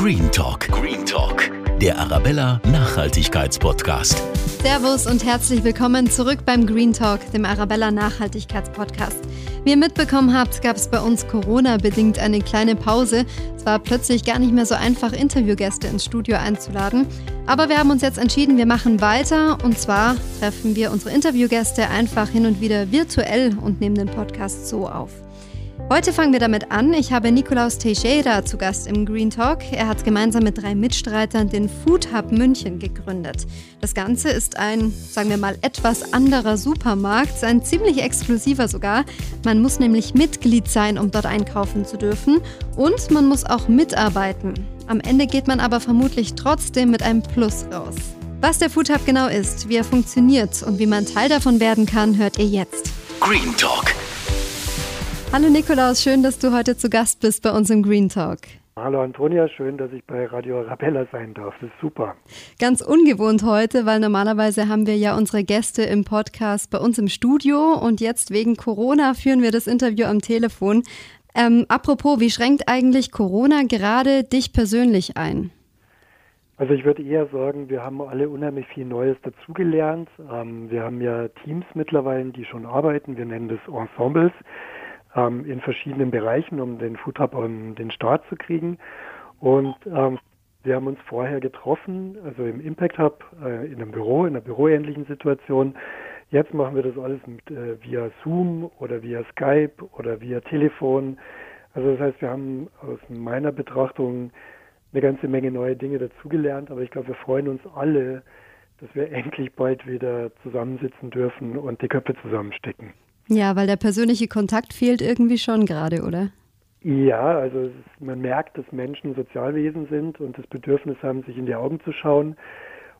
Green Talk. Green Talk. Der Arabella Nachhaltigkeitspodcast. Servus und herzlich willkommen zurück beim Green Talk, dem Arabella Nachhaltigkeitspodcast. Wie ihr mitbekommen habt, gab es bei uns Corona-bedingt eine kleine Pause. Es war plötzlich gar nicht mehr so einfach, Interviewgäste ins Studio einzuladen. Aber wir haben uns jetzt entschieden, wir machen weiter. Und zwar treffen wir unsere Interviewgäste einfach hin und wieder virtuell und nehmen den Podcast so auf. Heute fangen wir damit an. Ich habe Nikolaus Teixeira zu Gast im Green Talk. Er hat gemeinsam mit drei Mitstreitern den Food Hub München gegründet. Das Ganze ist ein, sagen wir mal, etwas anderer Supermarkt, ein ziemlich exklusiver sogar. Man muss nämlich Mitglied sein, um dort einkaufen zu dürfen. Und man muss auch mitarbeiten. Am Ende geht man aber vermutlich trotzdem mit einem Plus raus. Was der Food Hub genau ist, wie er funktioniert und wie man Teil davon werden kann, hört ihr jetzt. Green Talk. Hallo Nikolaus, schön, dass du heute zu Gast bist bei uns im Green Talk. Hallo Antonia, schön, dass ich bei Radio Arabella sein darf. Das ist super. Ganz ungewohnt heute, weil normalerweise haben wir ja unsere Gäste im Podcast bei uns im Studio und jetzt wegen Corona führen wir das Interview am Telefon. Ähm, apropos, wie schränkt eigentlich Corona gerade dich persönlich ein? Also ich würde eher sagen, wir haben alle unheimlich viel Neues dazugelernt. Ähm, wir haben ja Teams mittlerweile, die schon arbeiten. Wir nennen das Ensembles ähm, in verschiedenen Bereichen, um den Food Hub an den Start zu kriegen. Und ähm, wir haben uns vorher getroffen, also im Impact Hub, äh, in einem Büro, in einer büroähnlichen Situation. Jetzt machen wir das alles mit, äh, via Zoom oder via Skype oder via Telefon. Also das heißt, wir haben aus meiner Betrachtung eine ganze Menge neue Dinge dazugelernt, aber ich glaube, wir freuen uns alle, dass wir endlich bald wieder zusammensitzen dürfen und die Köpfe zusammenstecken. Ja, weil der persönliche Kontakt fehlt irgendwie schon gerade, oder? Ja, also man merkt, dass Menschen Sozialwesen sind und das Bedürfnis haben, sich in die Augen zu schauen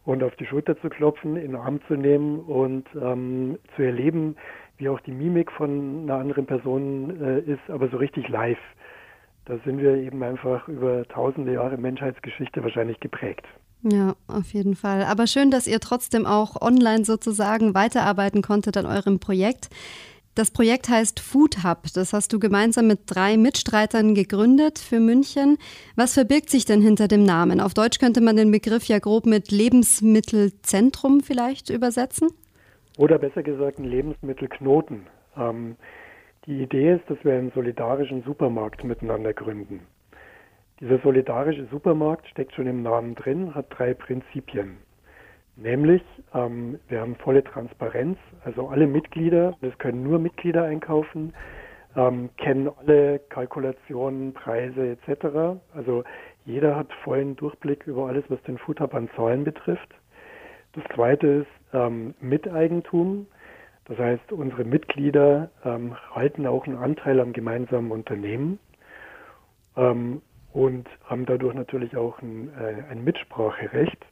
und auf die Schulter zu klopfen, in den Arm zu nehmen und ähm, zu erleben, wie auch die Mimik von einer anderen Person äh, ist, aber so richtig live. Da sind wir eben einfach über tausende Jahre Menschheitsgeschichte wahrscheinlich geprägt. Ja, auf jeden Fall. Aber schön, dass ihr trotzdem auch online sozusagen weiterarbeiten konntet an eurem Projekt. Das Projekt heißt Food Hub. Das hast du gemeinsam mit drei Mitstreitern gegründet für München. Was verbirgt sich denn hinter dem Namen? Auf Deutsch könnte man den Begriff ja grob mit Lebensmittelzentrum vielleicht übersetzen. Oder besser gesagt ein Lebensmittelknoten. Ähm, die Idee ist, dass wir einen solidarischen Supermarkt miteinander gründen. Dieser solidarische Supermarkt steckt schon im Namen drin, hat drei Prinzipien. Nämlich, ähm, wir haben volle Transparenz, also alle Mitglieder, das können nur Mitglieder einkaufen, ähm, kennen alle Kalkulationen, Preise etc. Also jeder hat vollen Durchblick über alles, was den Food Hub an Zahlen betrifft. Das zweite ist ähm, Miteigentum. Das heißt, unsere Mitglieder ähm, halten auch einen Anteil am gemeinsamen Unternehmen ähm, und haben dadurch natürlich auch ein, äh, ein Mitspracherecht.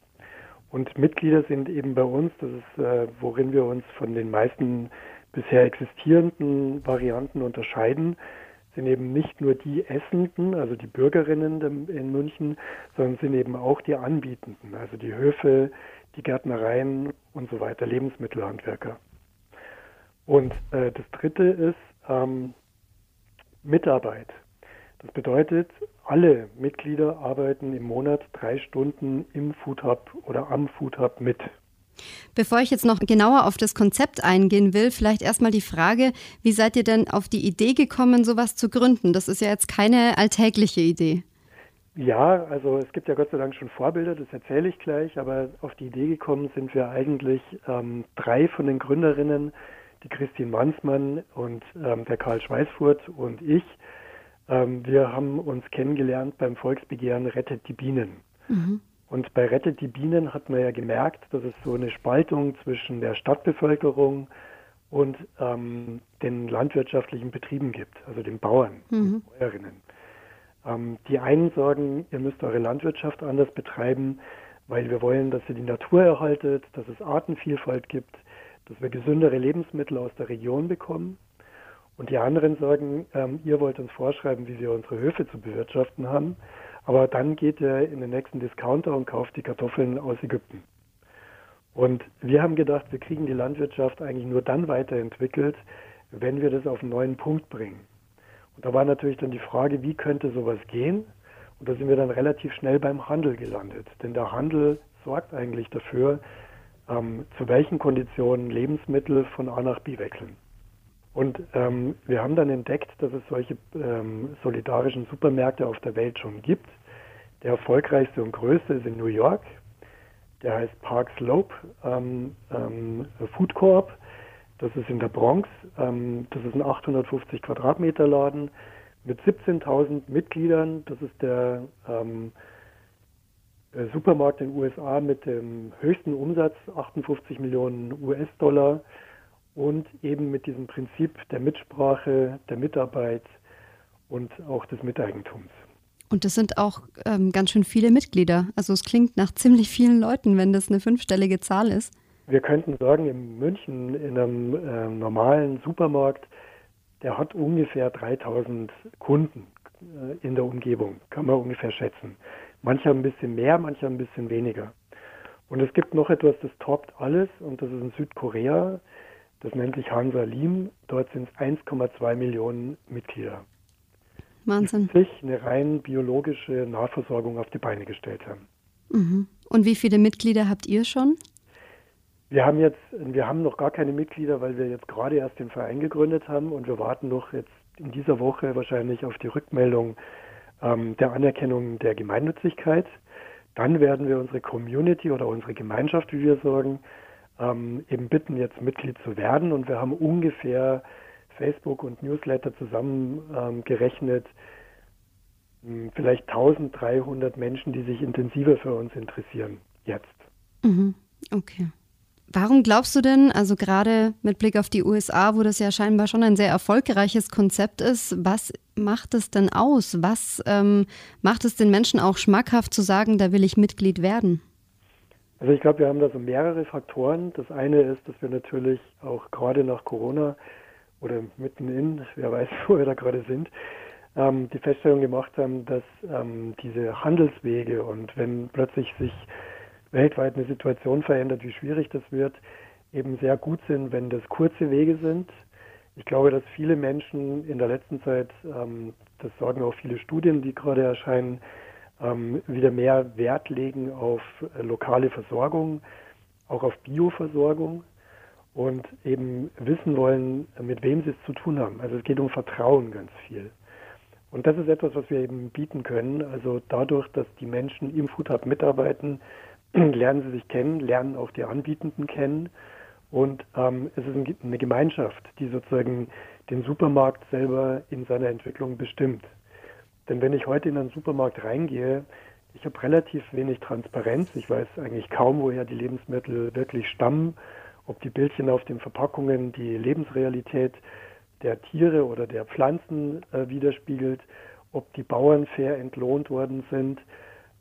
Und Mitglieder sind eben bei uns, das ist, äh, worin wir uns von den meisten bisher existierenden Varianten unterscheiden, sind eben nicht nur die Essenden, also die Bürgerinnen in München, sondern sind eben auch die Anbietenden, also die Höfe, die Gärtnereien und so weiter, Lebensmittelhandwerker. Und äh, das Dritte ist ähm, Mitarbeit. Das bedeutet, alle Mitglieder arbeiten im Monat drei Stunden im Food Hub oder am Food Hub mit. Bevor ich jetzt noch genauer auf das Konzept eingehen will, vielleicht erstmal die Frage, wie seid ihr denn auf die Idee gekommen, sowas zu gründen? Das ist ja jetzt keine alltägliche Idee. Ja, also es gibt ja Gott sei Dank schon Vorbilder, das erzähle ich gleich, aber auf die Idee gekommen sind wir eigentlich ähm, drei von den Gründerinnen, die Christine Mansmann und ähm, der Karl Schweißfurt und ich. Ähm, wir haben uns kennengelernt beim Volksbegehren Rettet die Bienen. Mhm. Und bei Rettet die Bienen hat man ja gemerkt, dass es so eine Spaltung zwischen der Stadtbevölkerung und ähm, den landwirtschaftlichen Betrieben gibt, also den Bauern, mhm. den Bäuerinnen. Ähm, die einen sagen, ihr müsst eure Landwirtschaft anders betreiben, weil wir wollen, dass ihr die Natur erhaltet, dass es Artenvielfalt gibt, dass wir gesündere Lebensmittel aus der Region bekommen. Und die anderen sagen, ähm, ihr wollt uns vorschreiben, wie wir unsere Höfe zu bewirtschaften haben. Aber dann geht ihr in den nächsten Discounter und kauft die Kartoffeln aus Ägypten. Und wir haben gedacht, wir kriegen die Landwirtschaft eigentlich nur dann weiterentwickelt, wenn wir das auf einen neuen Punkt bringen. Und da war natürlich dann die Frage, wie könnte sowas gehen? Und da sind wir dann relativ schnell beim Handel gelandet. Denn der Handel sorgt eigentlich dafür, ähm, zu welchen Konditionen Lebensmittel von A nach B wechseln. Und ähm, wir haben dann entdeckt, dass es solche ähm, solidarischen Supermärkte auf der Welt schon gibt. Der erfolgreichste und größte ist in New York. Der heißt Park Slope ähm, ähm, Food Corp. Das ist in der Bronx. Ähm, das ist ein 850 Quadratmeter Laden mit 17.000 Mitgliedern. Das ist der ähm, Supermarkt in den USA mit dem höchsten Umsatz, 58 Millionen US-Dollar und eben mit diesem Prinzip der Mitsprache, der Mitarbeit und auch des Miteigentums. Und das sind auch ähm, ganz schön viele Mitglieder. Also es klingt nach ziemlich vielen Leuten, wenn das eine fünfstellige Zahl ist. Wir könnten sagen, in München, in einem äh, normalen Supermarkt, der hat ungefähr 3000 Kunden äh, in der Umgebung, kann man ungefähr schätzen. Manche haben ein bisschen mehr, manche haben ein bisschen weniger. Und es gibt noch etwas, das toppt alles, und das ist in Südkorea. Das nennt sich Hansa Lim. Dort sind es 1,2 Millionen Mitglieder. Wahnsinn. Die sich eine rein biologische Nahversorgung auf die Beine gestellt haben. Mhm. Und wie viele Mitglieder habt ihr schon? Wir haben jetzt, wir haben noch gar keine Mitglieder, weil wir jetzt gerade erst den Verein gegründet haben und wir warten noch jetzt in dieser Woche wahrscheinlich auf die Rückmeldung ähm, der Anerkennung der Gemeinnützigkeit. Dann werden wir unsere Community oder unsere Gemeinschaft, wie wir sagen, ähm, eben bitten, jetzt Mitglied zu werden. Und wir haben ungefähr Facebook und Newsletter zusammengerechnet, ähm, vielleicht 1300 Menschen, die sich intensiver für uns interessieren, jetzt. Mhm. Okay. Warum glaubst du denn, also gerade mit Blick auf die USA, wo das ja scheinbar schon ein sehr erfolgreiches Konzept ist, was macht es denn aus? Was ähm, macht es den Menschen auch schmackhaft zu sagen, da will ich Mitglied werden? Also ich glaube, wir haben da so mehrere Faktoren. Das eine ist, dass wir natürlich auch gerade nach Corona oder mitten in, wer weiß, wo wir da gerade sind, ähm, die Feststellung gemacht haben, dass ähm, diese Handelswege und wenn plötzlich sich weltweit eine Situation verändert, wie schwierig das wird, eben sehr gut sind, wenn das kurze Wege sind. Ich glaube, dass viele Menschen in der letzten Zeit, ähm, das sagen auch viele Studien, die gerade erscheinen, ähm, wieder mehr Wert legen auf äh, lokale Versorgung, auch auf Bioversorgung und eben wissen wollen, mit wem sie es zu tun haben. Also es geht um Vertrauen ganz viel. Und das ist etwas, was wir eben bieten können. Also dadurch, dass die Menschen im Food Hub mitarbeiten, lernen sie sich kennen, lernen auch die Anbietenden kennen. Und ähm, es ist eine Gemeinschaft, die sozusagen den Supermarkt selber in seiner Entwicklung bestimmt. Denn wenn ich heute in einen Supermarkt reingehe, ich habe relativ wenig Transparenz. Ich weiß eigentlich kaum, woher die Lebensmittel wirklich stammen, ob die Bildchen auf den Verpackungen die Lebensrealität der Tiere oder der Pflanzen äh, widerspiegelt, ob die Bauern fair entlohnt worden sind,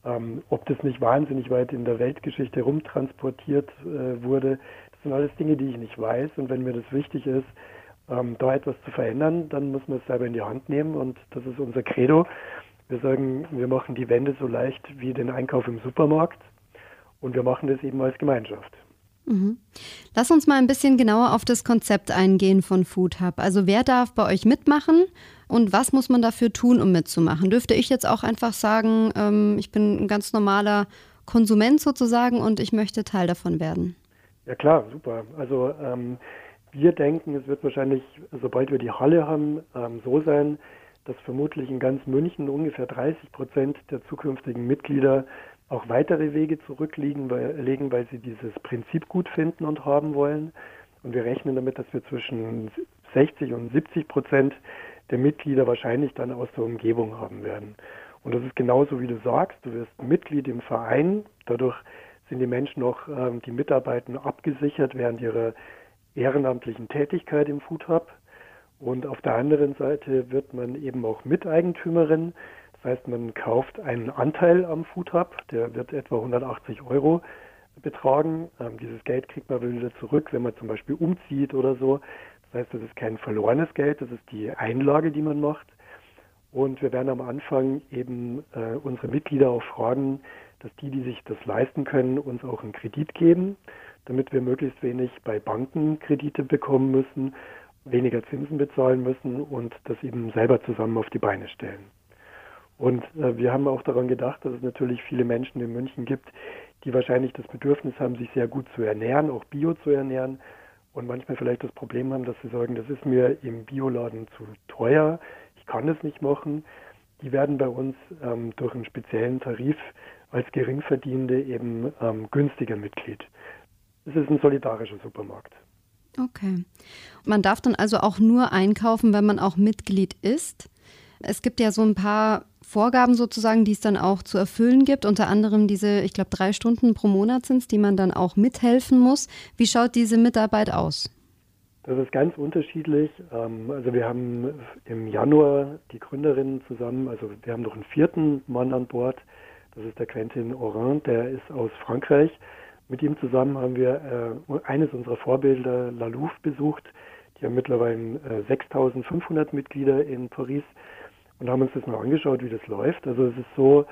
ähm, ob das nicht wahnsinnig weit in der Weltgeschichte rumtransportiert äh, wurde, das sind alles Dinge, die ich nicht weiß. Und wenn mir das wichtig ist, ähm, da etwas zu verändern, dann muss man es selber in die Hand nehmen. Und das ist unser Credo. Wir sagen, wir machen die Wände so leicht wie den Einkauf im Supermarkt. Und wir machen das eben als Gemeinschaft. Mhm. Lass uns mal ein bisschen genauer auf das Konzept eingehen von Food Hub. Also wer darf bei euch mitmachen und was muss man dafür tun, um mitzumachen? Dürfte ich jetzt auch einfach sagen, ähm, ich bin ein ganz normaler Konsument sozusagen und ich möchte Teil davon werden? Ja klar, super. Also ähm, wir denken, es wird wahrscheinlich, sobald wir die Halle haben, ähm, so sein, dass vermutlich in ganz München ungefähr 30 Prozent der zukünftigen Mitglieder auch weitere Wege zurücklegen, weil, weil sie dieses Prinzip gut finden und haben wollen. Und wir rechnen damit, dass wir zwischen 60 und 70 Prozent der Mitglieder wahrscheinlich dann aus der Umgebung haben werden. Und das ist genauso, wie du sagst. Du wirst Mitglied im Verein. Dadurch sind die Menschen auch, ähm, die Mitarbeiter abgesichert während ihrer ehrenamtlichen Tätigkeit im Food Hub. Und auf der anderen Seite wird man eben auch Miteigentümerin. Das heißt, man kauft einen Anteil am Food Hub, der wird etwa 180 Euro betragen. Ähm, dieses Geld kriegt man wieder zurück, wenn man zum Beispiel umzieht oder so. Das heißt, das ist kein verlorenes Geld, das ist die Einlage, die man macht. Und wir werden am Anfang eben äh, unsere Mitglieder auch fragen, dass die, die sich das leisten können, uns auch einen Kredit geben, damit wir möglichst wenig bei Banken Kredite bekommen müssen, weniger Zinsen bezahlen müssen und das eben selber zusammen auf die Beine stellen. Und äh, wir haben auch daran gedacht, dass es natürlich viele Menschen in München gibt, die wahrscheinlich das Bedürfnis haben, sich sehr gut zu ernähren, auch bio zu ernähren und manchmal vielleicht das Problem haben, dass sie sagen, das ist mir im Bioladen zu teuer, ich kann es nicht machen. Die werden bei uns ähm, durch einen speziellen Tarif als Geringverdienende eben ähm, günstiger Mitglied. Es ist ein solidarischer Supermarkt. Okay. Man darf dann also auch nur einkaufen, wenn man auch Mitglied ist. Es gibt ja so ein paar Vorgaben sozusagen, die es dann auch zu erfüllen gibt. Unter anderem diese, ich glaube, drei Stunden pro Monat sind es, die man dann auch mithelfen muss. Wie schaut diese Mitarbeit aus? Das ist ganz unterschiedlich. Ähm, also wir haben im Januar die Gründerinnen zusammen, also wir haben noch einen vierten Mann an Bord. Das ist der Quentin Oran, der ist aus Frankreich. Mit ihm zusammen haben wir äh, eines unserer Vorbilder, La Louvre, besucht. Die haben mittlerweile 6500 Mitglieder in Paris und haben uns das mal angeschaut, wie das läuft. Also es ist so,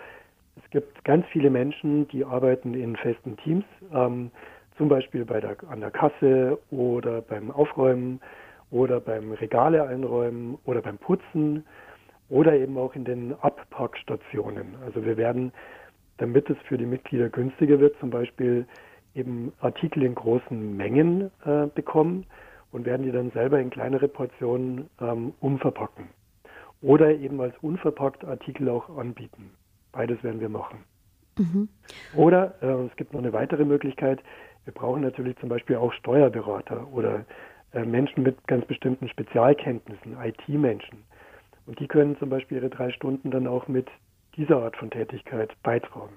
es gibt ganz viele Menschen, die arbeiten in festen Teams, ähm, zum Beispiel bei der, an der Kasse oder beim Aufräumen oder beim Regale einräumen oder beim Putzen oder eben auch in den Abpackstationen. Also wir werden, damit es für die Mitglieder günstiger wird, zum Beispiel eben Artikel in großen Mengen äh, bekommen und werden die dann selber in kleinere Portionen ähm, umverpacken oder eben als unverpackt Artikel auch anbieten. Beides werden wir machen. Mhm. Oder äh, es gibt noch eine weitere Möglichkeit. Wir brauchen natürlich zum Beispiel auch Steuerberater oder äh, Menschen mit ganz bestimmten Spezialkenntnissen, IT-Menschen. Und die können zum Beispiel ihre drei Stunden dann auch mit dieser Art von Tätigkeit beitragen.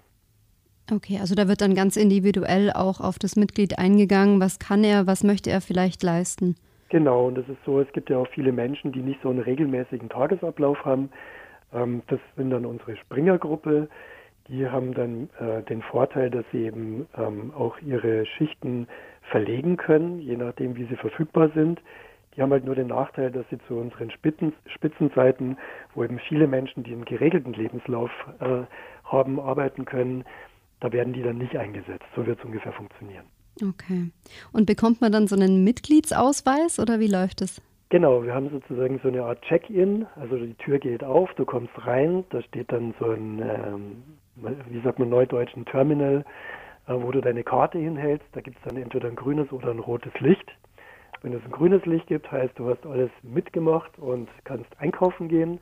Okay, also da wird dann ganz individuell auch auf das Mitglied eingegangen. Was kann er, was möchte er vielleicht leisten? Genau, und das ist so, es gibt ja auch viele Menschen, die nicht so einen regelmäßigen Tagesablauf haben. Ähm, das sind dann unsere Springergruppe. Die haben dann äh, den Vorteil, dass sie eben ähm, auch ihre Schichten verlegen können, je nachdem, wie sie verfügbar sind. Die haben halt nur den Nachteil, dass sie zu unseren Spitzen, Spitzenzeiten, wo eben viele Menschen, die einen geregelten Lebenslauf äh, haben, arbeiten können, da werden die dann nicht eingesetzt. So wird es ungefähr funktionieren. Okay. Und bekommt man dann so einen Mitgliedsausweis oder wie läuft es? Genau, wir haben sozusagen so eine Art Check-in. Also die Tür geht auf, du kommst rein, da steht dann so ein, ähm, wie sagt man neudeutsch, ein Terminal, äh, wo du deine Karte hinhältst. Da gibt es dann entweder ein grünes oder ein rotes Licht. Wenn es ein grünes Licht gibt, heißt du hast alles mitgemacht und kannst einkaufen gehen.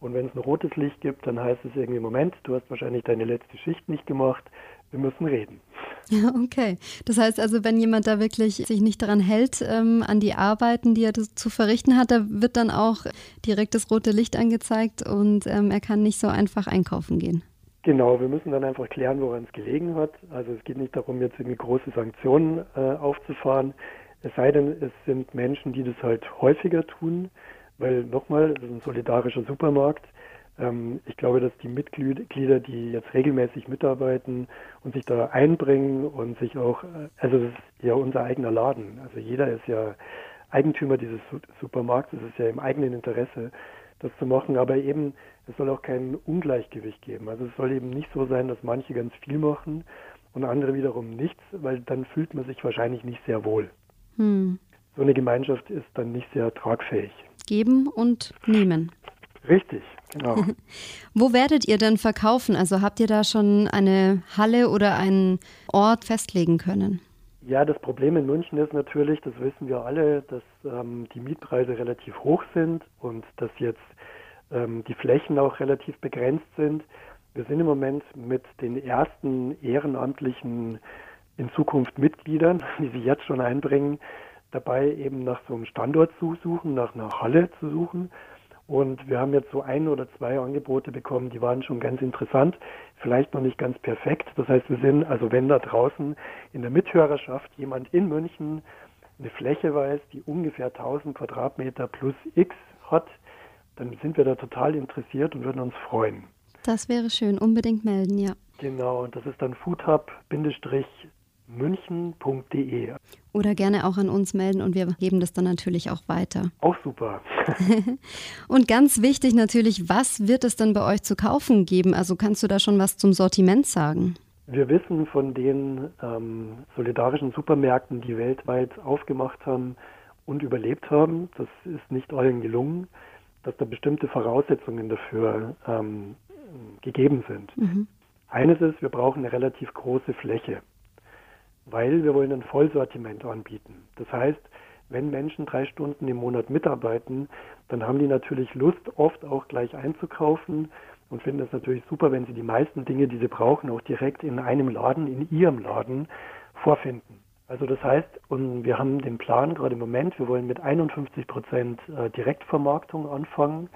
Und wenn es ein rotes Licht gibt, dann heißt es irgendwie, Moment, du hast wahrscheinlich deine letzte Schicht nicht gemacht, wir müssen reden. Ja, okay. Das heißt also, wenn jemand da wirklich sich nicht daran hält, ähm, an die Arbeiten, die er zu verrichten hat, da wird dann auch direkt das rote Licht angezeigt und ähm, er kann nicht so einfach einkaufen gehen. Genau, wir müssen dann einfach klären, woran es gelegen hat. Also es geht nicht darum, jetzt irgendwie große Sanktionen äh, aufzufahren. Es sei denn, es sind Menschen, die das halt häufiger tun, weil nochmal, es ist ein solidarischer Supermarkt. Ähm, ich glaube, dass die Mitglieder, die jetzt regelmäßig mitarbeiten und sich da einbringen und sich auch, äh, also das ist ja unser eigener Laden. Also jeder ist ja Eigentümer dieses Supermarkts. Es ist ja im eigenen Interesse, das zu machen. Aber eben, es soll auch kein Ungleichgewicht geben. Also es soll eben nicht so sein, dass manche ganz viel machen und andere wiederum nichts, weil dann fühlt man sich wahrscheinlich nicht sehr wohl. Hm. So eine Gemeinschaft ist dann nicht sehr tragfähig. Geben und nehmen. Richtig, genau. Wo werdet ihr denn verkaufen? Also habt ihr da schon eine Halle oder einen Ort festlegen können? Ja, das Problem in München ist natürlich, das wissen wir alle, dass ähm, die Mietpreise relativ hoch sind und dass jetzt ähm, die Flächen auch relativ begrenzt sind. Wir sind im Moment mit den ersten ehrenamtlichen in Zukunft Mitgliedern, die sich jetzt schon einbringen, dabei eben nach so einem Standort zu suchen, nach einer Halle zu suchen. Und wir haben jetzt so ein oder zwei Angebote bekommen, die waren schon ganz interessant, vielleicht noch nicht ganz perfekt. Das heißt, wir sind, also wenn da draußen in der Mithörerschaft jemand in München eine Fläche weiß, die ungefähr 1000 Quadratmeter plus X hat, dann sind wir da total interessiert und würden uns freuen. Das wäre schön, unbedingt melden, ja. Genau, und das ist dann foodhub münchen.de. Oder gerne auch an uns melden und wir geben das dann natürlich auch weiter. Auch super. und ganz wichtig natürlich, was wird es denn bei euch zu kaufen geben? Also kannst du da schon was zum Sortiment sagen? Wir wissen von den ähm, solidarischen Supermärkten, die weltweit aufgemacht haben und überlebt haben, das ist nicht allen gelungen, dass da bestimmte Voraussetzungen dafür ähm, gegeben sind. Mhm. Eines ist, wir brauchen eine relativ große Fläche, weil wir wollen ein Vollsortiment anbieten. Das heißt, wenn Menschen drei Stunden im Monat mitarbeiten, dann haben die natürlich Lust, oft auch gleich einzukaufen und finden es natürlich super, wenn sie die meisten Dinge, die sie brauchen, auch direkt in einem Laden, in ihrem Laden vorfinden. Also das heißt, wir haben den Plan gerade im Moment, wir wollen mit 51 Prozent äh, Direktvermarktung anfangen.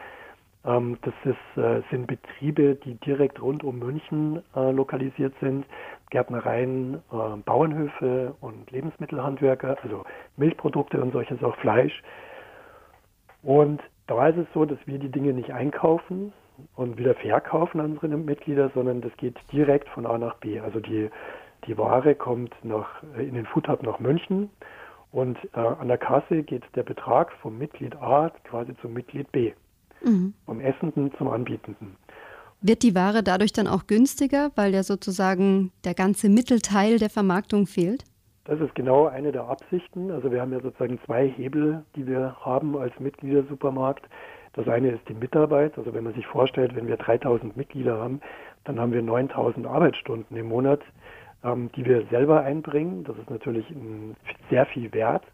Ähm, das ist, äh, sind Betriebe, die direkt rund um München äh, lokalisiert sind. Gärtnereien, Bauernhöfe und Lebensmittelhandwerker, also Milchprodukte und solches, auch Fleisch. Und da ist es so, dass wir die Dinge nicht einkaufen und wieder verkaufen an unsere Mitglieder, sondern das geht direkt von A nach B. Also die die Ware kommt nach, äh, in den Food Hub nach München und äh, an der Kasse geht der Betrag vom Mitglied A quasi zum Mitglied B, mhm. vom Essenden zum Anbietenden. Wird die Ware dadurch dann auch günstiger, weil ja sozusagen der ganze Mittelteil der Vermarktung fehlt? Das ist genau eine der Absichten. Also wir haben ja sozusagen zwei Hebel, die wir haben als Mitgliedersupermarkt. Das eine ist die Mitarbeit. Also wenn man sich vorstellt, wenn wir 3000 Mitglieder haben, dann haben wir 9000 Arbeitsstunden im Monat, ähm, die wir selber einbringen. Das ist natürlich sehr viel wert.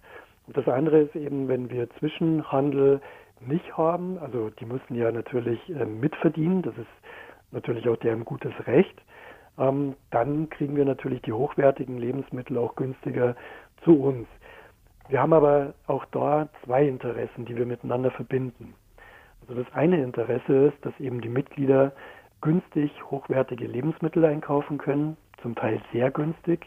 Und das andere ist eben, wenn wir Zwischenhandel nicht haben, also die müssen ja natürlich äh, mitverdienen, das ist natürlich auch deren gutes Recht, ähm, dann kriegen wir natürlich die hochwertigen Lebensmittel auch günstiger zu uns. Wir haben aber auch da zwei Interessen, die wir miteinander verbinden. Also das eine Interesse ist, dass eben die Mitglieder günstig hochwertige Lebensmittel einkaufen können zum Teil sehr günstig.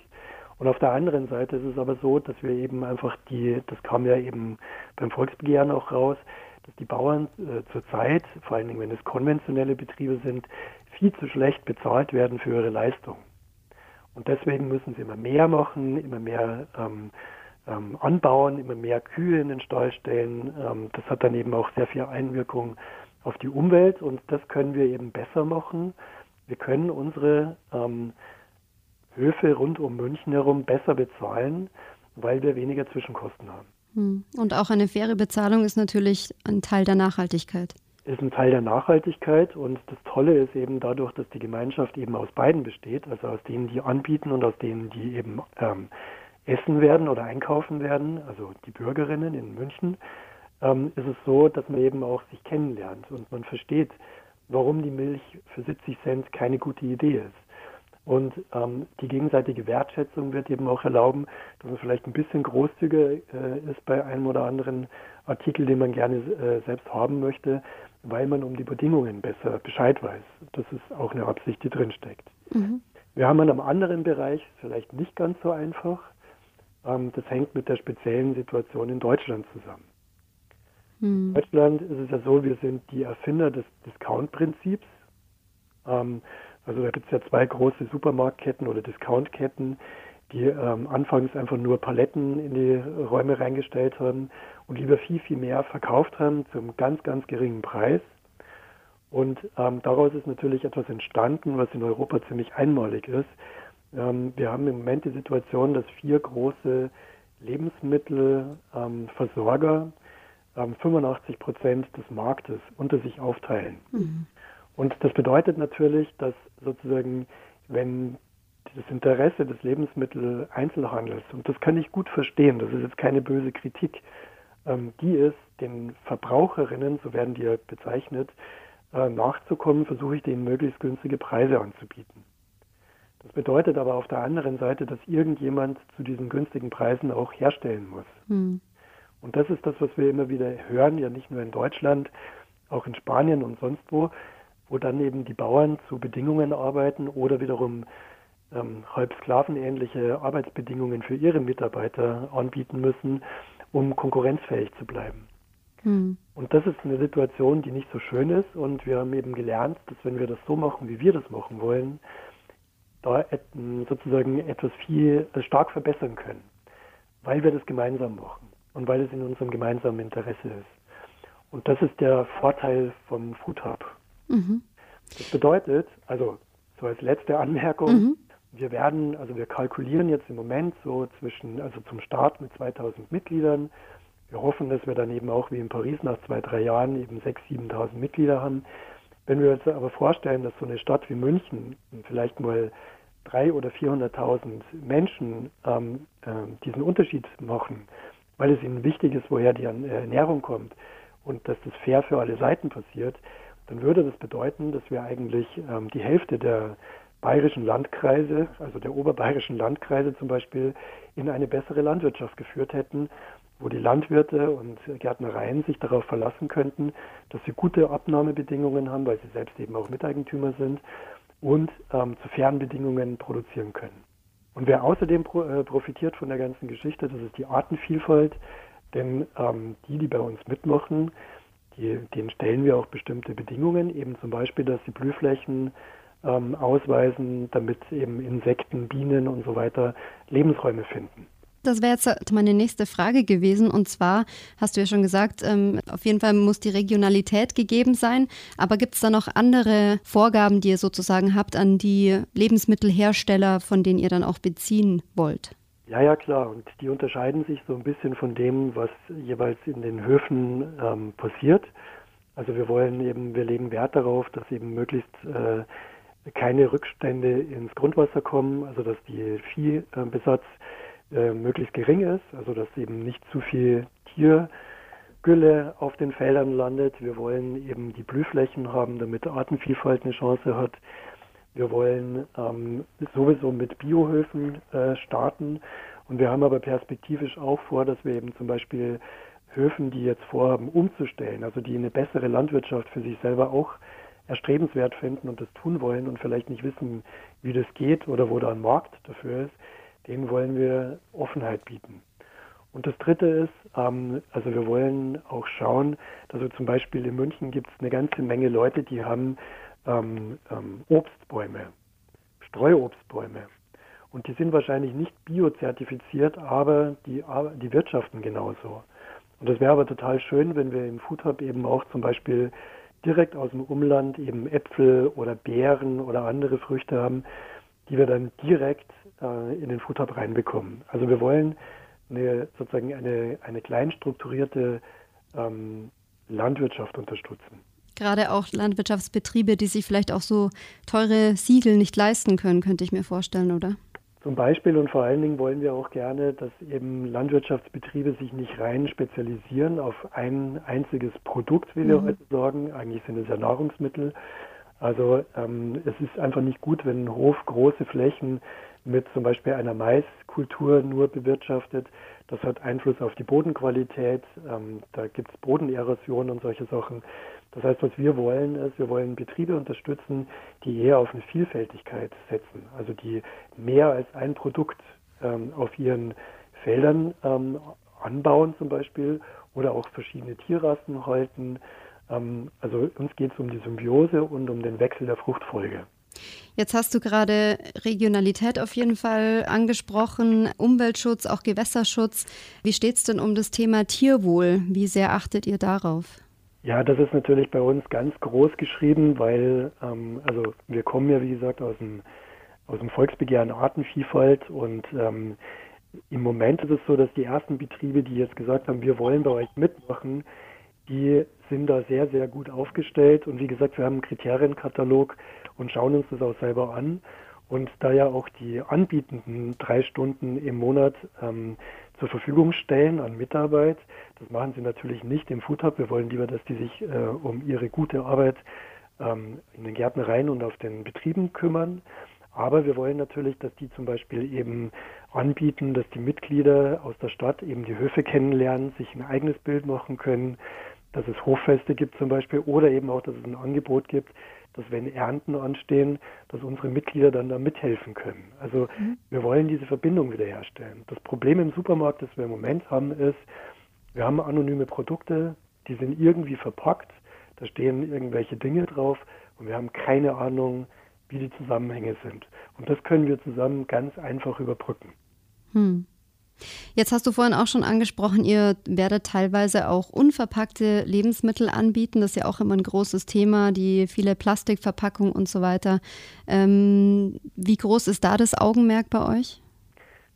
Und auf der anderen Seite ist es aber so, dass wir eben einfach die, das kam ja eben beim Volksbegehren auch raus, dass die Bauern äh, zurzeit, vor allen Dingen wenn es konventionelle Betriebe sind, viel zu schlecht bezahlt werden für ihre Leistung. Und deswegen müssen sie immer mehr machen, immer mehr ähm, ähm, anbauen, immer mehr Kühe in den Stall stellen. Ähm, das hat dann eben auch sehr viel Einwirkung auf die Umwelt und das können wir eben besser machen. Wir können unsere ähm, Höfe rund um München herum besser bezahlen, weil wir weniger Zwischenkosten haben. Hm. Und auch eine faire Bezahlung ist natürlich ein Teil der Nachhaltigkeit. Ist ein Teil der Nachhaltigkeit und das Tolle ist eben dadurch, dass die Gemeinschaft eben aus beiden besteht, also aus denen, die anbieten und aus denen, die eben ähm, essen werden oder einkaufen werden, also die Bürgerinnen in München, ähm, ist es so, dass man eben auch sich kennenlernt und man versteht, warum die Milch für 70 Cent keine gute Idee ist. Und ähm, die gegenseitige Wertschätzung wird eben auch erlauben, dass man vielleicht ein bisschen großzügiger äh, ist bei einem oder anderen Artikel, den man gerne äh, selbst haben möchte, weil man um die Bedingungen besser Bescheid weiß. Das ist auch eine Absicht, die drinsteckt. Mhm. Wir haben einen anderen Bereich, vielleicht nicht ganz so einfach. Ähm, das hängt mit der speziellen Situation in Deutschland zusammen. Mhm. In Deutschland ist es ja so, wir sind die Erfinder des Discount-Prinzips. Ähm, also da gibt es ja zwei große Supermarktketten oder Discountketten, die ähm, anfangs einfach nur Paletten in die Räume reingestellt haben und lieber viel, viel mehr verkauft haben zum ganz, ganz geringen Preis. Und ähm, daraus ist natürlich etwas entstanden, was in Europa ziemlich einmalig ist. Ähm, wir haben im Moment die Situation, dass vier große Lebensmittelversorger 85 ähm, Prozent des Marktes unter sich aufteilen. Mhm. Und das bedeutet natürlich, dass sozusagen, wenn das Interesse des Lebensmitteleinzelhandels, und das kann ich gut verstehen, das ist jetzt keine böse Kritik, ähm, die ist, den Verbraucherinnen, so werden die ja bezeichnet, äh, nachzukommen, versuche ich denen möglichst günstige Preise anzubieten. Das bedeutet aber auf der anderen Seite, dass irgendjemand zu diesen günstigen Preisen auch herstellen muss. Hm. Und das ist das, was wir immer wieder hören, ja nicht nur in Deutschland, auch in Spanien und sonst wo, wo dann eben die Bauern zu Bedingungen arbeiten oder wiederum ähm, halb sklavenähnliche Arbeitsbedingungen für ihre Mitarbeiter anbieten müssen, um konkurrenzfähig zu bleiben. Hm. Und das ist eine Situation, die nicht so schön ist. Und wir haben eben gelernt, dass wenn wir das so machen, wie wir das machen wollen, da sozusagen etwas viel äh, stark verbessern können, weil wir das gemeinsam machen und weil es in unserem gemeinsamen Interesse ist. Und das ist der Vorteil vom Food Hub. Mhm. Das bedeutet, also so als letzte Anmerkung, mhm. wir werden, also wir kalkulieren jetzt im Moment so zwischen, also zum Start mit 2000 Mitgliedern. Wir hoffen, dass wir dann eben auch wie in Paris nach zwei, drei Jahren eben 6.000, 7.000 Mitglieder haben. Wenn wir uns aber vorstellen, dass so eine Stadt wie München vielleicht mal drei oder 400.000 Menschen ähm, äh, diesen Unterschied machen, weil es ihnen wichtig ist, woher die Ernährung kommt und dass das fair für alle Seiten passiert, dann würde das bedeuten, dass wir eigentlich ähm, die Hälfte der bayerischen Landkreise, also der oberbayerischen Landkreise zum Beispiel, in eine bessere Landwirtschaft geführt hätten, wo die Landwirte und Gärtnereien sich darauf verlassen könnten, dass sie gute Abnahmebedingungen haben, weil sie selbst eben auch Miteigentümer sind und ähm, zu fairen Bedingungen produzieren können. Und wer außerdem pro, äh, profitiert von der ganzen Geschichte, das ist die Artenvielfalt, denn ähm, die, die bei uns mitmachen, die, denen stellen wir auch bestimmte Bedingungen, eben zum Beispiel, dass sie Blühflächen ähm, ausweisen, damit eben Insekten, Bienen und so weiter Lebensräume finden. Das wäre jetzt meine nächste Frage gewesen. Und zwar hast du ja schon gesagt, ähm, auf jeden Fall muss die Regionalität gegeben sein. Aber gibt es da noch andere Vorgaben, die ihr sozusagen habt an die Lebensmittelhersteller, von denen ihr dann auch beziehen wollt? Ja, ja, klar. Und die unterscheiden sich so ein bisschen von dem, was jeweils in den Höfen ähm, passiert. Also wir wollen eben, wir legen Wert darauf, dass eben möglichst äh, keine Rückstände ins Grundwasser kommen, also dass die Viehbesatz äh, möglichst gering ist, also dass eben nicht zu viel Tiergülle auf den Feldern landet. Wir wollen eben die Blühflächen haben, damit Artenvielfalt eine Chance hat. Wir wollen ähm, sowieso mit Biohöfen äh, starten und wir haben aber perspektivisch auch vor, dass wir eben zum Beispiel Höfen, die jetzt vorhaben, umzustellen, also die eine bessere Landwirtschaft für sich selber auch erstrebenswert finden und das tun wollen und vielleicht nicht wissen, wie das geht oder wo da ein Markt dafür ist, denen wollen wir Offenheit bieten. Und das Dritte ist, ähm, also wir wollen auch schauen, also zum Beispiel in München gibt es eine ganze Menge Leute, die haben ähm, ähm, Obstbäume, Streuobstbäume. Und die sind wahrscheinlich nicht biozertifiziert, aber die, die wirtschaften genauso. Und das wäre aber total schön, wenn wir im Food Hub eben auch zum Beispiel direkt aus dem Umland eben Äpfel oder Beeren oder andere Früchte haben, die wir dann direkt äh, in den Food Hub reinbekommen. Also wir wollen eine, sozusagen eine, eine klein strukturierte ähm, Landwirtschaft unterstützen gerade auch Landwirtschaftsbetriebe, die sich vielleicht auch so teure Siegel nicht leisten können, könnte ich mir vorstellen, oder? Zum Beispiel und vor allen Dingen wollen wir auch gerne, dass eben Landwirtschaftsbetriebe sich nicht rein spezialisieren auf ein einziges Produkt, wie wir mhm. heute sagen. Eigentlich sind es ja Nahrungsmittel. Also ähm, es ist einfach nicht gut, wenn ein Hof große Flächen mit zum Beispiel einer Maiskultur nur bewirtschaftet. Das hat Einfluss auf die Bodenqualität. Ähm, da gibt es Bodenerosion und solche Sachen. Das heißt, was wir wollen, ist, wir wollen Betriebe unterstützen, die eher auf eine Vielfältigkeit setzen, also die mehr als ein Produkt ähm, auf ihren Feldern ähm, anbauen zum Beispiel oder auch verschiedene Tierrassen halten. Ähm, also uns geht es um die Symbiose und um den Wechsel der Fruchtfolge. Jetzt hast du gerade Regionalität auf jeden Fall angesprochen, Umweltschutz, auch Gewässerschutz. Wie steht es denn um das Thema Tierwohl? Wie sehr achtet ihr darauf? Ja, das ist natürlich bei uns ganz groß geschrieben, weil ähm, also wir kommen ja wie gesagt aus dem aus dem Volksbegehren Artenvielfalt und ähm, im Moment ist es so, dass die ersten Betriebe, die jetzt gesagt haben, wir wollen bei euch mitmachen, die sind da sehr, sehr gut aufgestellt. Und wie gesagt, wir haben einen Kriterienkatalog und schauen uns das auch selber an. Und da ja auch die Anbietenden drei Stunden im Monat ähm, zur Verfügung stellen an Mitarbeit, das machen sie natürlich nicht im Food Hub. Wir wollen lieber, dass die sich äh, um ihre gute Arbeit ähm, in den Gärtnereien und auf den Betrieben kümmern. Aber wir wollen natürlich, dass die zum Beispiel eben anbieten, dass die Mitglieder aus der Stadt eben die Höfe kennenlernen, sich ein eigenes Bild machen können, dass es Hoffeste gibt zum Beispiel oder eben auch, dass es ein Angebot gibt, dass wenn Ernten anstehen, dass unsere Mitglieder dann da mithelfen können. Also mhm. wir wollen diese Verbindung wiederherstellen. Das Problem im Supermarkt, das wir im Moment haben, ist, wir haben anonyme Produkte, die sind irgendwie verpackt, da stehen irgendwelche Dinge drauf und wir haben keine Ahnung, wie die Zusammenhänge sind. Und das können wir zusammen ganz einfach überbrücken. Hm. Jetzt hast du vorhin auch schon angesprochen, ihr werdet teilweise auch unverpackte Lebensmittel anbieten. Das ist ja auch immer ein großes Thema, die viele Plastikverpackungen und so weiter. Ähm, wie groß ist da das Augenmerk bei euch?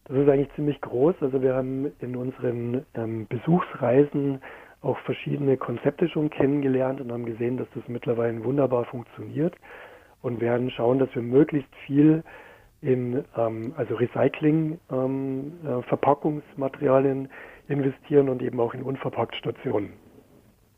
Das ist eigentlich ziemlich groß. Also wir haben in unseren ähm, Besuchsreisen auch verschiedene Konzepte schon kennengelernt und haben gesehen, dass das mittlerweile wunderbar funktioniert und werden schauen, dass wir möglichst viel in ähm, also Recycling ähm, äh, Verpackungsmaterialien investieren und eben auch in Unverpacktstationen.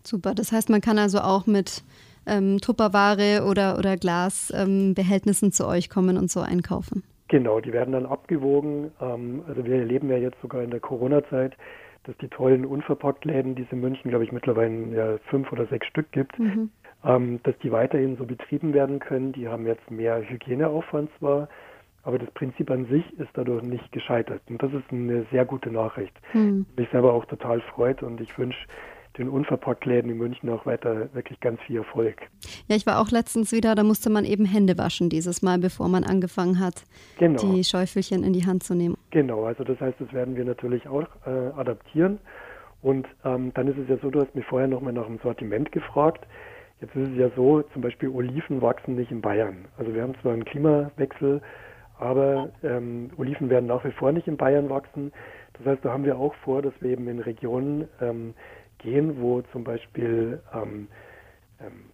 Super, das heißt, man kann also auch mit ähm, Tupperware oder, oder Glasbehältnissen ähm, zu euch kommen und so einkaufen. Genau, die werden dann abgewogen. Ähm, also wir erleben ja jetzt sogar in der Corona-Zeit, dass die tollen Unverpacktläden, die es in München, glaube ich, mittlerweile ja, fünf oder sechs Stück gibt, mhm. ähm, dass die weiterhin so betrieben werden können. Die haben jetzt mehr Hygieneaufwand zwar, aber das Prinzip an sich ist dadurch nicht gescheitert. Und das ist eine sehr gute Nachricht. Mhm. Mich selber auch total freut und ich wünsche den Unverpacktläden in München auch weiter wirklich ganz viel Erfolg. Ja, ich war auch letztens wieder, da musste man eben Hände waschen dieses Mal, bevor man angefangen hat, genau. die Schäufelchen in die Hand zu nehmen. Genau, also das heißt, das werden wir natürlich auch äh, adaptieren. Und ähm, dann ist es ja so, du hast mich vorher nochmal nach dem Sortiment gefragt. Jetzt ist es ja so, zum Beispiel Oliven wachsen nicht in Bayern. Also wir haben zwar einen Klimawechsel, aber ähm, Oliven werden nach wie vor nicht in Bayern wachsen. Das heißt, da haben wir auch vor, dass wir eben in Regionen ähm, gehen, wo zum Beispiel ähm, ähm,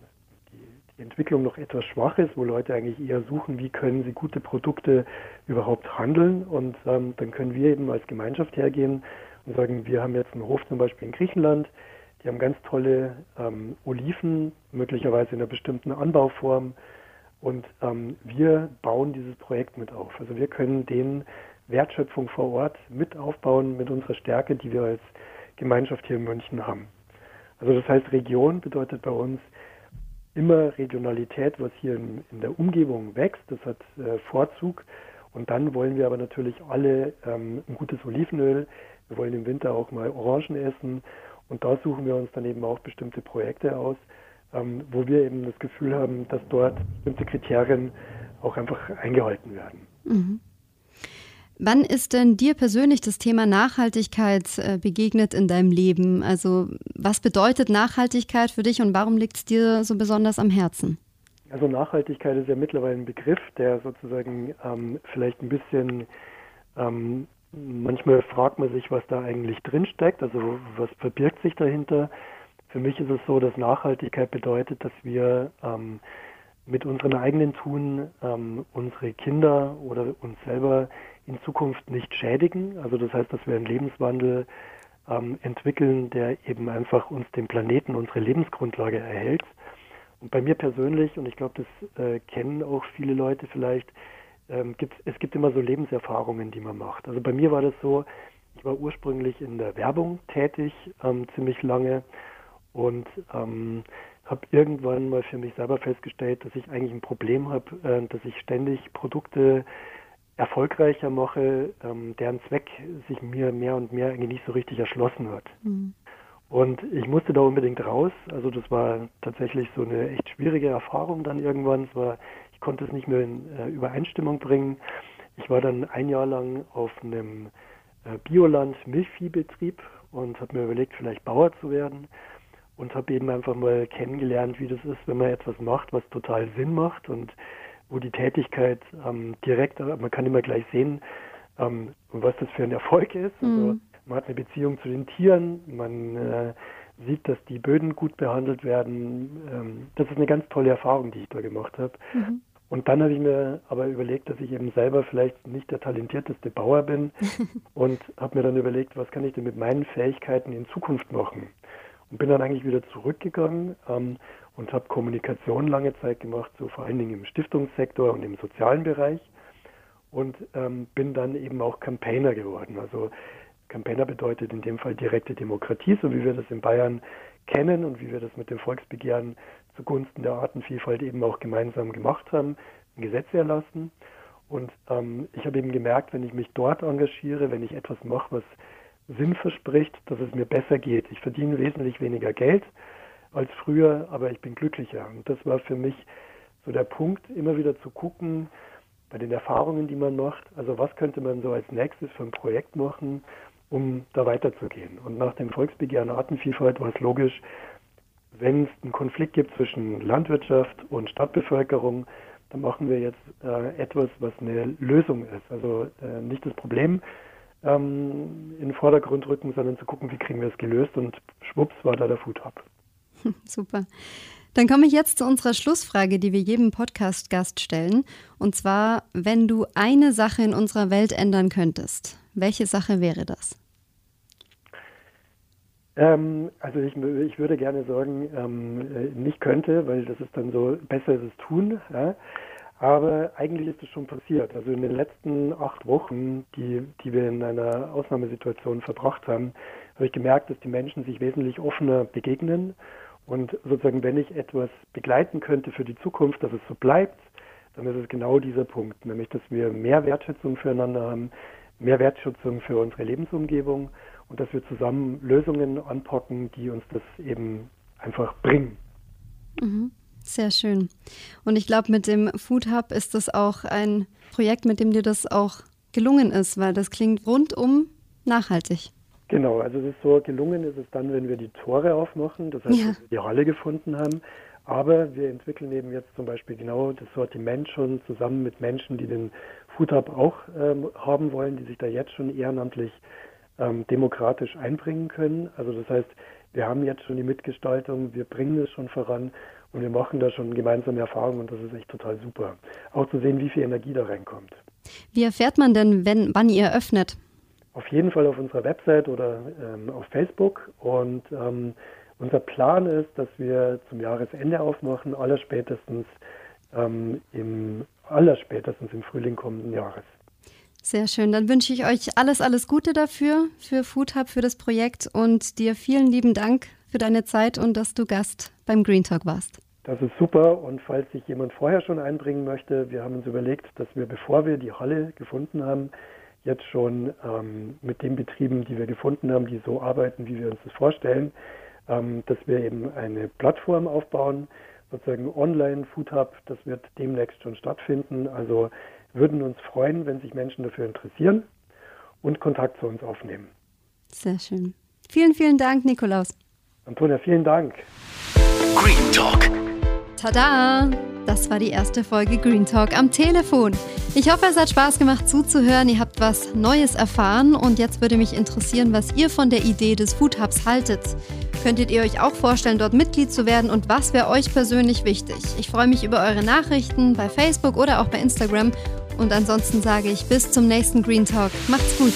die, die, Entwicklung noch etwas schwach ist, wo Leute eigentlich eher suchen, wie können sie gute Produkte überhaupt handeln. Und ähm, dann können wir eben als Gemeinschaft hergehen und sagen, wir haben jetzt einen Hof zum Beispiel in Griechenland, die haben ganz tolle ähm, Oliven, möglicherweise in einer bestimmten Anbauform. Und ähm, wir bauen dieses Projekt mit auf. Also wir können den Wertschöpfung vor Ort mit aufbauen mit unserer Stärke, die wir als Gemeinschaft hier in München haben. Also das heißt, Region bedeutet bei uns immer Regionalität, was hier in, in der Umgebung wächst. Das hat äh, Vorzug. Und dann wollen wir aber natürlich alle ähm, ein gutes Olivenöl. Wir wollen im Winter auch mal Orangen essen. Und da suchen wir uns dann eben auch bestimmte Projekte aus, ähm, wo wir eben das Gefühl haben, dass dort bestimmte Kriterien auch einfach eingehalten werden. Mhm. Wann ist denn dir persönlich das Thema Nachhaltigkeit äh, begegnet in deinem Leben? Also was bedeutet Nachhaltigkeit für dich und warum liegt es dir so besonders am Herzen? Also Nachhaltigkeit ist ja mittlerweile ein Begriff, der sozusagen ähm, vielleicht ein bisschen, ähm, manchmal fragt man sich, was da eigentlich drinsteckt, also was verbirgt sich dahinter. Für mich ist es so, dass Nachhaltigkeit bedeutet, dass wir ähm, mit unserem eigenen Tun ähm, unsere Kinder oder uns selber in Zukunft nicht schädigen. Also das heißt, dass wir einen Lebenswandel ähm, entwickeln, der eben einfach uns den Planeten, unsere Lebensgrundlage erhält. Und bei mir persönlich, und ich glaube, das äh, kennen auch viele Leute vielleicht, ähm, gibt, es gibt immer so Lebenserfahrungen, die man macht. Also bei mir war das so, ich war ursprünglich in der Werbung tätig, ähm, ziemlich lange und ähm, habe irgendwann mal für mich selber festgestellt, dass ich eigentlich ein Problem habe, äh, dass ich ständig Produkte erfolgreicher mache, ähm, deren Zweck sich mir mehr und mehr eigentlich nicht so richtig erschlossen hat. Mhm. Und ich musste da unbedingt raus. Also das war tatsächlich so eine echt schwierige Erfahrung dann irgendwann. Es war, ich konnte es nicht mehr in äh, Übereinstimmung bringen. Ich war dann ein Jahr lang auf einem äh, Bioland Milchviehbetrieb und habe mir überlegt, vielleicht Bauer zu werden und habe eben einfach mal kennengelernt, wie das ist, wenn man etwas macht, was total Sinn macht und wo die Tätigkeit ähm, direkt, man kann immer gleich sehen, ähm, was das für ein Erfolg ist. Also mhm. man hat eine Beziehung zu den Tieren, man äh, sieht, dass die Böden gut behandelt werden. Ähm, das ist eine ganz tolle Erfahrung, die ich da gemacht habe. Mhm. Und dann habe ich mir aber überlegt, dass ich eben selber vielleicht nicht der talentierteste Bauer bin und habe mir dann überlegt, was kann ich denn mit meinen Fähigkeiten in Zukunft machen? Und bin dann eigentlich wieder zurückgegangen ähm, und habe Kommunikation lange Zeit gemacht, so vor allen Dingen im Stiftungssektor und im sozialen Bereich und ähm, bin dann eben auch Campaigner geworden. Also Campaigner bedeutet in dem Fall direkte Demokratie, so wie wir das in Bayern kennen und wie wir das mit dem Volksbegehren zugunsten der Artenvielfalt eben auch gemeinsam gemacht haben, ein Gesetz erlassen. Und ähm, ich habe eben gemerkt, wenn ich mich dort engagiere, wenn ich etwas mache, was Sinn verspricht, dass es mir besser geht. Ich verdiene wesentlich weniger Geld, als früher, aber ich bin glücklicher. Und das war für mich so der Punkt, immer wieder zu gucken, bei den Erfahrungen, die man macht, also was könnte man so als nächstes für ein Projekt machen, um da weiterzugehen. Und nach dem Volksbegehren Artenvielfalt war es logisch, wenn es einen Konflikt gibt zwischen Landwirtschaft und Stadtbevölkerung, dann machen wir jetzt äh, etwas, was eine Lösung ist. Also äh, nicht das Problem ähm, in den Vordergrund rücken, sondern zu gucken, wie kriegen wir es gelöst und schwupps war da der Food Hub. Super. Dann komme ich jetzt zu unserer Schlussfrage, die wir jedem Podcast-Gast stellen. Und zwar, wenn du eine Sache in unserer Welt ändern könntest, welche Sache wäre das? Ähm, also ich, ich, würde gerne sagen, ähm, nicht könnte, weil das ist dann so besser ist es tun. Ja? Aber eigentlich ist es schon passiert. Also in den letzten acht Wochen, die, die wir in einer Ausnahmesituation verbracht haben, habe ich gemerkt, dass die Menschen sich wesentlich offener begegnen. Und sozusagen, wenn ich etwas begleiten könnte für die Zukunft, dass es so bleibt, dann ist es genau dieser Punkt, nämlich dass wir mehr Wertschätzung füreinander haben, mehr Wertschätzung für unsere Lebensumgebung und dass wir zusammen Lösungen anpacken, die uns das eben einfach bringen. Mhm. Sehr schön. Und ich glaube, mit dem Food Hub ist das auch ein Projekt, mit dem dir das auch gelungen ist, weil das klingt rundum nachhaltig. Genau, also es ist so, gelungen ist es dann, wenn wir die Tore aufmachen, das heißt, ja. wir die Halle gefunden haben. Aber wir entwickeln eben jetzt zum Beispiel genau das Sortiment schon zusammen mit Menschen, die den Food Hub auch ähm, haben wollen, die sich da jetzt schon ehrenamtlich ähm, demokratisch einbringen können. Also das heißt, wir haben jetzt schon die Mitgestaltung, wir bringen es schon voran und wir machen da schon gemeinsame Erfahrungen und das ist echt total super. Auch zu sehen, wie viel Energie da reinkommt. Wie erfährt man denn, wenn, wann ihr öffnet? Auf jeden Fall auf unserer Website oder ähm, auf Facebook und ähm, unser Plan ist, dass wir zum Jahresende aufmachen, allerspätestens ähm, im allerspätestens im Frühling kommenden Jahres. Sehr schön. Dann wünsche ich euch alles, alles Gute dafür, für Food Hub, für das Projekt und dir vielen lieben Dank für deine Zeit und dass du Gast beim Green Talk warst. Das ist super und falls sich jemand vorher schon einbringen möchte, wir haben uns überlegt, dass wir, bevor wir die Halle gefunden haben, jetzt schon ähm, mit den Betrieben, die wir gefunden haben, die so arbeiten, wie wir uns das vorstellen, ähm, dass wir eben eine Plattform aufbauen, sozusagen Online Food Hub, das wird demnächst schon stattfinden. Also würden uns freuen, wenn sich Menschen dafür interessieren und Kontakt zu uns aufnehmen. Sehr schön. Vielen, vielen Dank, Nikolaus. Antonia, vielen Dank. Green Talk. Tada! Das war die erste Folge Green Talk am Telefon. Ich hoffe, es hat Spaß gemacht zuzuhören. Ihr habt was Neues erfahren und jetzt würde mich interessieren, was ihr von der Idee des Food Hubs haltet. Könntet ihr euch auch vorstellen, dort Mitglied zu werden und was wäre euch persönlich wichtig? Ich freue mich über eure Nachrichten bei Facebook oder auch bei Instagram und ansonsten sage ich bis zum nächsten Green Talk. Macht's gut!